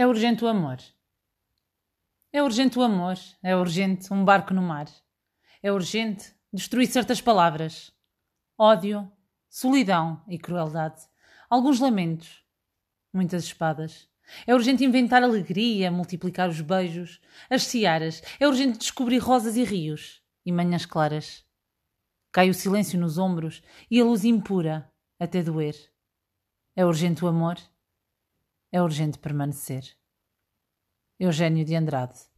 É urgente o amor. É urgente o amor, é urgente um barco no mar. É urgente destruir certas palavras. Ódio, solidão e crueldade. Alguns lamentos, muitas espadas. É urgente inventar alegria, multiplicar os beijos, as searas. É urgente descobrir rosas e rios e manhãs claras. Cai o silêncio nos ombros e a luz impura até doer. É urgente o amor é urgente permanecer. Eugênio de Andrade